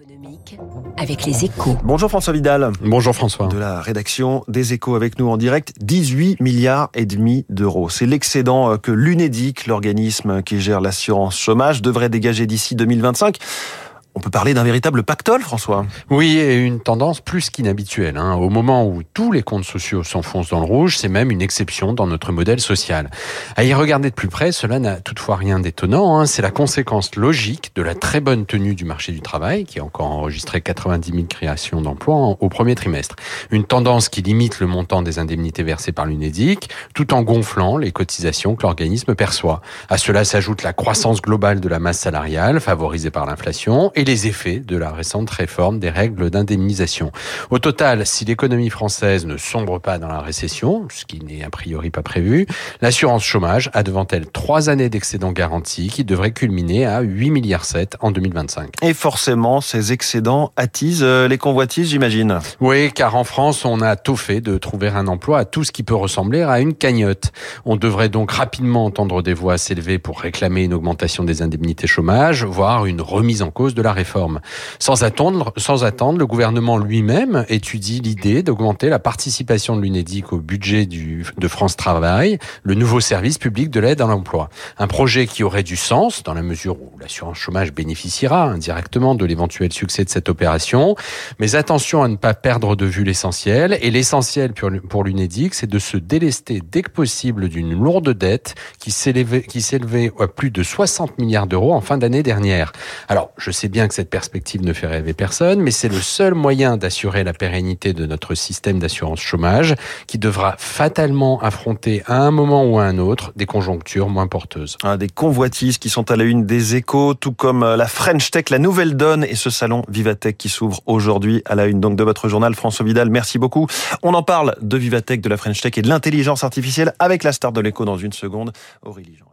économique avec les échos. Bonjour François Vidal. Bonjour François. De la rédaction des échos avec nous en direct. 18 milliards et demi d'euros. C'est l'excédent que l'UNEDIC, l'organisme qui gère l'assurance chômage, devrait dégager d'ici 2025. On peut parler d'un véritable pactole, François. Oui, et une tendance plus qu'inhabituelle. Hein. Au moment où tous les comptes sociaux s'enfoncent dans le rouge, c'est même une exception dans notre modèle social. À y regarder de plus près, cela n'a toutefois rien d'étonnant. Hein. C'est la conséquence logique de la très bonne tenue du marché du travail, qui a encore enregistré 90 000 créations d'emplois au premier trimestre. Une tendance qui limite le montant des indemnités versées par l'UNEDIC, tout en gonflant les cotisations que l'organisme perçoit. À cela s'ajoute la croissance globale de la masse salariale, favorisée par l'inflation, et les effets de la récente réforme des règles d'indemnisation. Au total, si l'économie française ne sombre pas dans la récession, ce qui n'est a priori pas prévu, l'assurance chômage a devant elle trois années d'excédents garantis qui devraient culminer à 8 milliards 7 en 2025. Et forcément, ces excédents attisent euh, les convoitises, j'imagine. Oui, car en France, on a tôt fait de trouver un emploi à tout ce qui peut ressembler à une cagnotte. On devrait donc rapidement entendre des voix s'élever pour réclamer une augmentation des indemnités chômage, voire une remise en cause de la réforme. Sans attendre, le gouvernement lui-même étudie l'idée d'augmenter la participation de l'UNEDIC au budget de France Travail, le nouveau service public de l'aide à l'emploi. Un projet qui aurait du sens dans la mesure où l'assurance chômage bénéficiera indirectement de l'éventuel succès de cette opération. Mais attention à ne pas perdre de vue l'essentiel. Et l'essentiel pour l'UNEDIC, c'est de se délester dès que possible d'une lourde dette qui s'élevait à plus de 60 milliards d'euros en fin d'année dernière. Alors, je sais bien que cette perspective ne fait rêver personne, mais c'est le seul moyen d'assurer la pérennité de notre système d'assurance chômage qui devra fatalement affronter à un moment ou à un autre des conjonctures moins porteuses. Ah, des convoitises qui sont à la une des échos, tout comme euh, la French Tech, la nouvelle donne et ce salon Vivatech qui s'ouvre aujourd'hui à la une donc de votre journal. François Vidal, merci beaucoup. On en parle de Vivatech, de la French Tech et de l'intelligence artificielle avec la star de l'écho dans une seconde, Aurélie Jean.